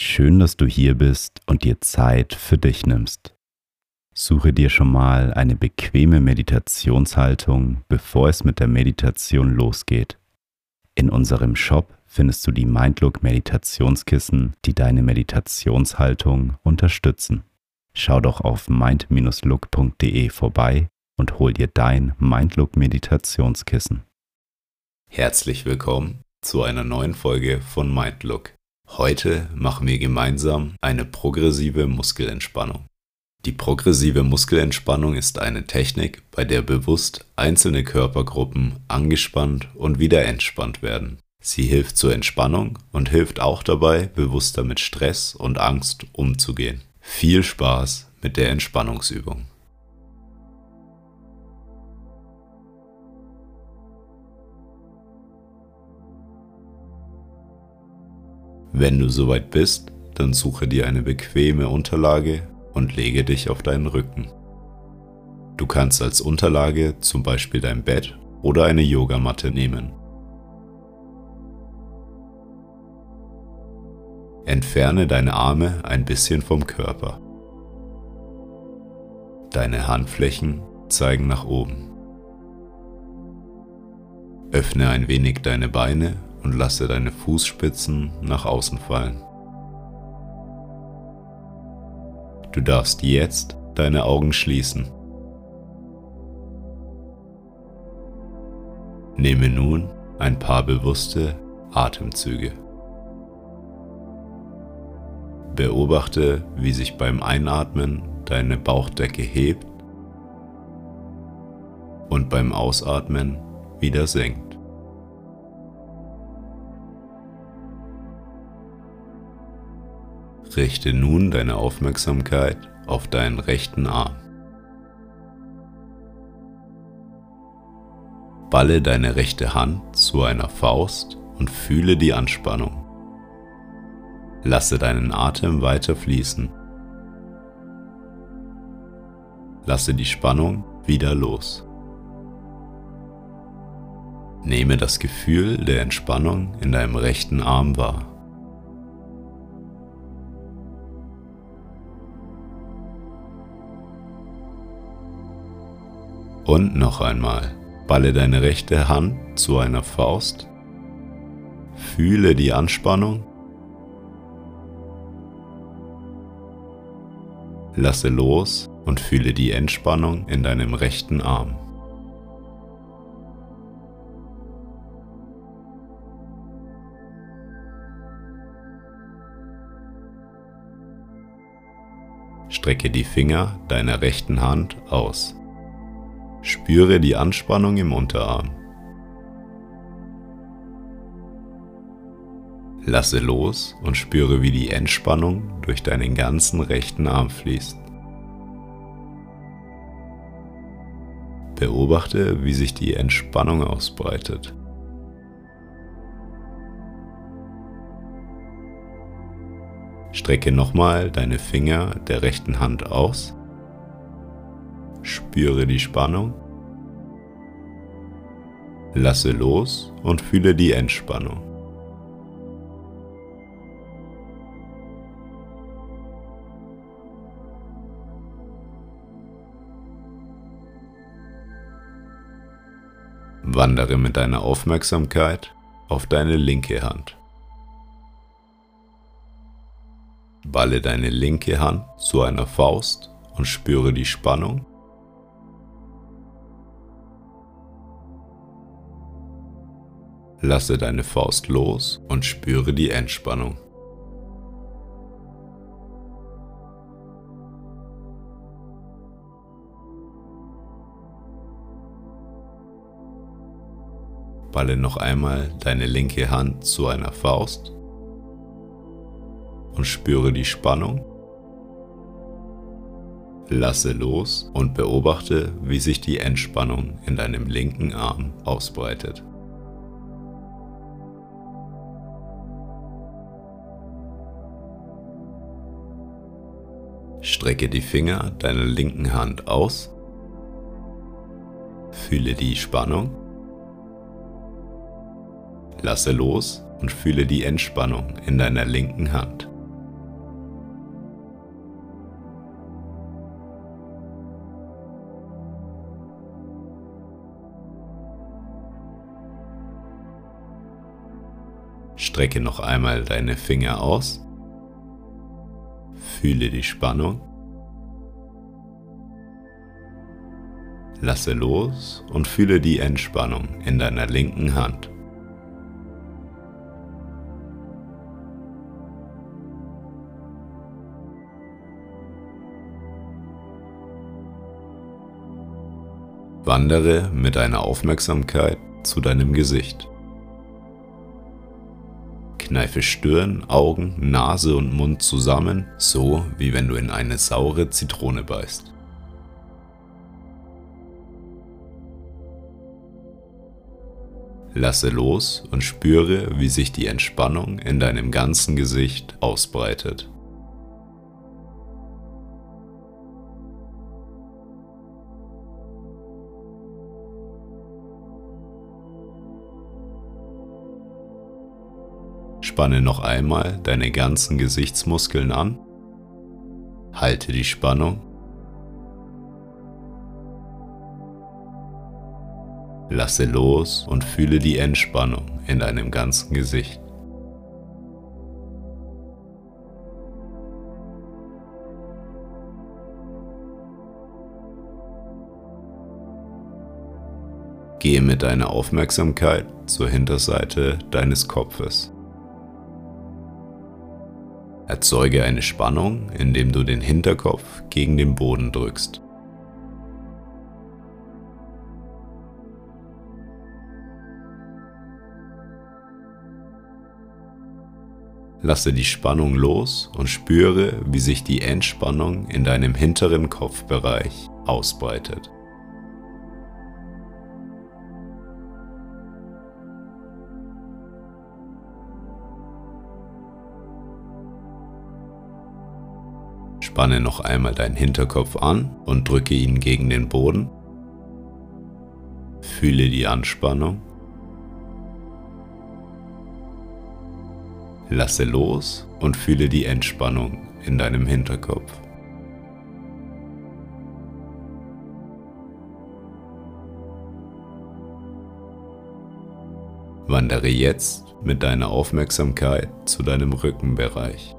Schön, dass du hier bist und dir Zeit für dich nimmst. Suche dir schon mal eine bequeme Meditationshaltung, bevor es mit der Meditation losgeht. In unserem Shop findest du die Mindlook Meditationskissen, die deine Meditationshaltung unterstützen. Schau doch auf mind-look.de vorbei und hol dir dein Mindlook Meditationskissen. Herzlich willkommen zu einer neuen Folge von Mindlook. Heute machen wir gemeinsam eine progressive Muskelentspannung. Die progressive Muskelentspannung ist eine Technik, bei der bewusst einzelne Körpergruppen angespannt und wieder entspannt werden. Sie hilft zur Entspannung und hilft auch dabei, bewusster mit Stress und Angst umzugehen. Viel Spaß mit der Entspannungsübung. Wenn du soweit bist, dann suche dir eine bequeme Unterlage und lege dich auf deinen Rücken. Du kannst als Unterlage zum Beispiel dein Bett oder eine Yogamatte nehmen. Entferne deine Arme ein bisschen vom Körper. Deine Handflächen zeigen nach oben. Öffne ein wenig deine Beine und lasse deine Fußspitzen nach außen fallen. Du darfst jetzt deine Augen schließen. Nehme nun ein paar bewusste Atemzüge. Beobachte, wie sich beim Einatmen deine Bauchdecke hebt und beim Ausatmen wieder senkt. Richte nun deine Aufmerksamkeit auf deinen rechten Arm. Balle deine rechte Hand zu einer Faust und fühle die Anspannung. Lasse deinen Atem weiter fließen. Lasse die Spannung wieder los. Nehme das Gefühl der Entspannung in deinem rechten Arm wahr. Und noch einmal, balle deine rechte Hand zu einer Faust, fühle die Anspannung, lasse los und fühle die Entspannung in deinem rechten Arm. Strecke die Finger deiner rechten Hand aus. Spüre die Anspannung im Unterarm. Lasse los und spüre, wie die Entspannung durch deinen ganzen rechten Arm fließt. Beobachte, wie sich die Entspannung ausbreitet. Strecke nochmal deine Finger der rechten Hand aus Spüre die Spannung. Lasse los und fühle die Entspannung. Wandere mit deiner Aufmerksamkeit auf deine linke Hand. Balle deine linke Hand zu einer Faust und spüre die Spannung Lasse deine Faust los und spüre die Entspannung. Balle noch einmal deine linke Hand zu einer Faust und spüre die Spannung. Lasse los und beobachte, wie sich die Entspannung in deinem linken Arm ausbreitet. Strecke die Finger deiner linken Hand aus, fühle die Spannung, lasse los und fühle die Entspannung in deiner linken Hand. Strecke noch einmal deine Finger aus, fühle die Spannung, Lasse los und fühle die Entspannung in deiner linken Hand. Wandere mit deiner Aufmerksamkeit zu deinem Gesicht. Kneife Stirn, Augen, Nase und Mund zusammen, so wie wenn du in eine saure Zitrone beißt. Lasse los und spüre, wie sich die Entspannung in deinem ganzen Gesicht ausbreitet. Spanne noch einmal deine ganzen Gesichtsmuskeln an. Halte die Spannung. Lasse los und fühle die Entspannung in deinem ganzen Gesicht. Gehe mit deiner Aufmerksamkeit zur Hinterseite deines Kopfes. Erzeuge eine Spannung, indem du den Hinterkopf gegen den Boden drückst. Lasse die Spannung los und spüre, wie sich die Entspannung in deinem hinteren Kopfbereich ausbreitet. Spanne noch einmal deinen Hinterkopf an und drücke ihn gegen den Boden. Fühle die Anspannung. Lasse los und fühle die Entspannung in deinem Hinterkopf. Wandere jetzt mit deiner Aufmerksamkeit zu deinem Rückenbereich.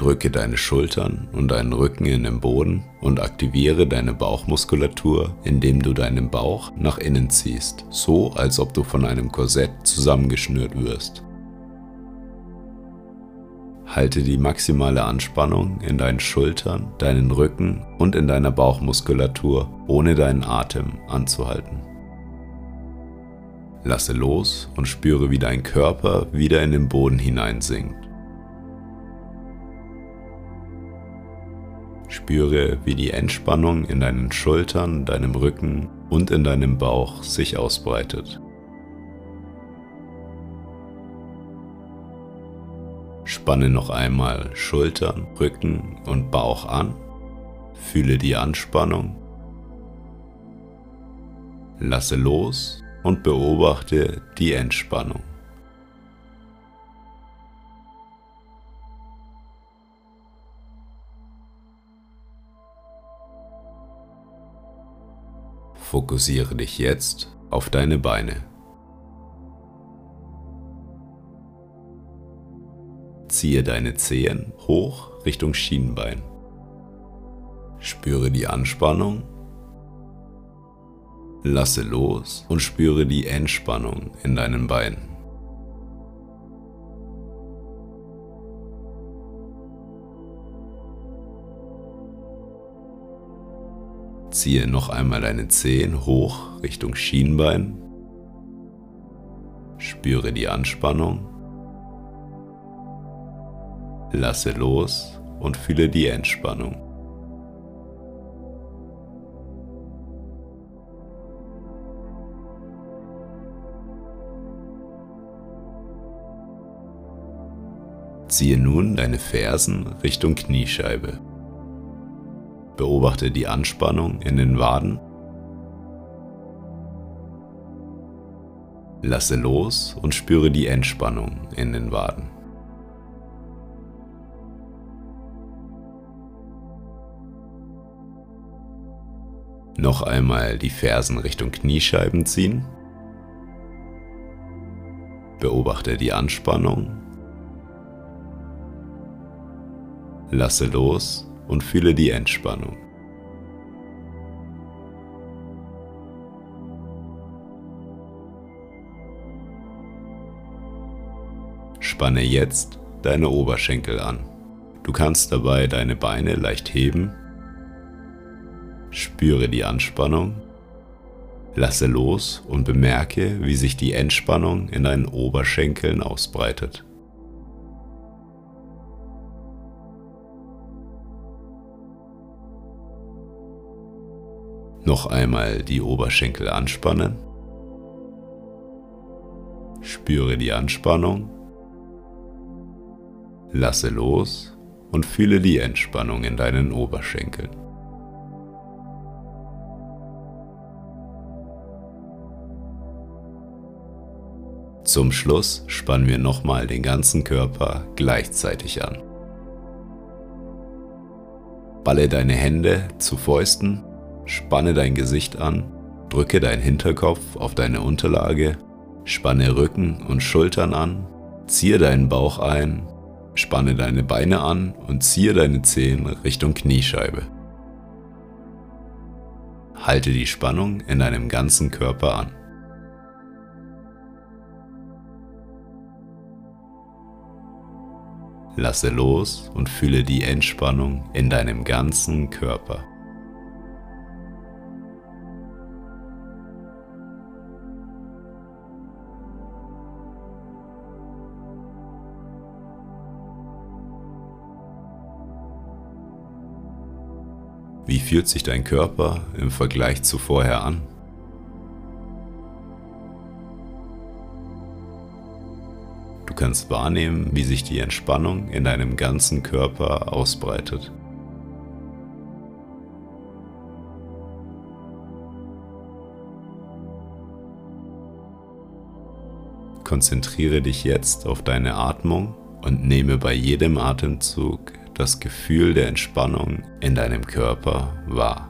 Drücke deine Schultern und deinen Rücken in den Boden und aktiviere deine Bauchmuskulatur, indem du deinen Bauch nach innen ziehst, so als ob du von einem Korsett zusammengeschnürt wirst. Halte die maximale Anspannung in deinen Schultern, deinen Rücken und in deiner Bauchmuskulatur, ohne deinen Atem anzuhalten. Lasse los und spüre, wie dein Körper wieder in den Boden hineinsinkt. Spüre, wie die Entspannung in deinen Schultern, deinem Rücken und in deinem Bauch sich ausbreitet. Spanne noch einmal Schultern, Rücken und Bauch an. Fühle die Anspannung. Lasse los und beobachte die Entspannung. Fokussiere dich jetzt auf deine Beine. Ziehe deine Zehen hoch Richtung Schienbein. Spüre die Anspannung. Lasse los und spüre die Entspannung in deinen Beinen. Ziehe noch einmal deine Zehen hoch Richtung Schienbein. Spüre die Anspannung. Lasse los und fühle die Entspannung. Ziehe nun deine Fersen Richtung Kniescheibe. Beobachte die Anspannung in den Waden. Lasse los und spüre die Entspannung in den Waden. Noch einmal die Fersen Richtung Kniescheiben ziehen. Beobachte die Anspannung. Lasse los und fühle die Entspannung. Spanne jetzt deine Oberschenkel an. Du kannst dabei deine Beine leicht heben. Spüre die Anspannung. Lasse los und bemerke, wie sich die Entspannung in deinen Oberschenkeln ausbreitet. Noch einmal die Oberschenkel anspannen. Spüre die Anspannung Lasse los und fühle die Entspannung in deinen Oberschenkeln. Zum Schluss spannen wir nochmal den ganzen Körper gleichzeitig an. Balle deine Hände zu Fäusten, spanne dein Gesicht an, drücke deinen Hinterkopf auf deine Unterlage, spanne Rücken und Schultern an, ziehe deinen Bauch ein Spanne deine Beine an und ziehe deine Zehen Richtung Kniescheibe. Halte die Spannung in deinem ganzen Körper an. Lasse los und fühle die Entspannung in deinem ganzen Körper. Wie fühlt sich dein Körper im Vergleich zu vorher an? Du kannst wahrnehmen, wie sich die Entspannung in deinem ganzen Körper ausbreitet. Konzentriere dich jetzt auf deine Atmung und nehme bei jedem Atemzug das Gefühl der Entspannung in deinem Körper wahr.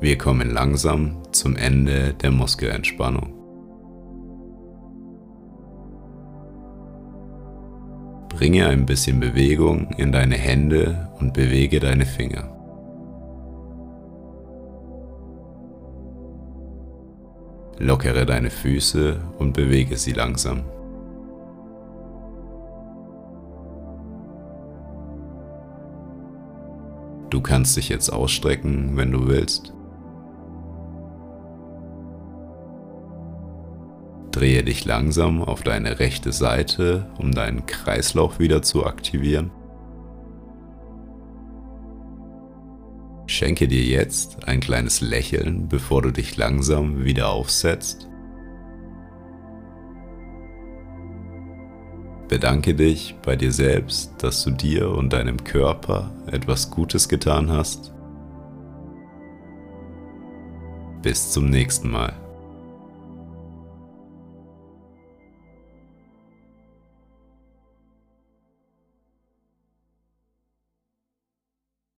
Wir kommen langsam zum Ende der Muskelentspannung. Bringe ein bisschen Bewegung in deine Hände und bewege deine Finger. Lockere deine Füße und bewege sie langsam. Du kannst dich jetzt ausstrecken, wenn du willst. Drehe dich langsam auf deine rechte Seite, um deinen Kreislauf wieder zu aktivieren. Schenke dir jetzt ein kleines Lächeln, bevor du dich langsam wieder aufsetzt. Bedanke dich bei dir selbst, dass du dir und deinem Körper etwas Gutes getan hast Bis zum nächsten Mal.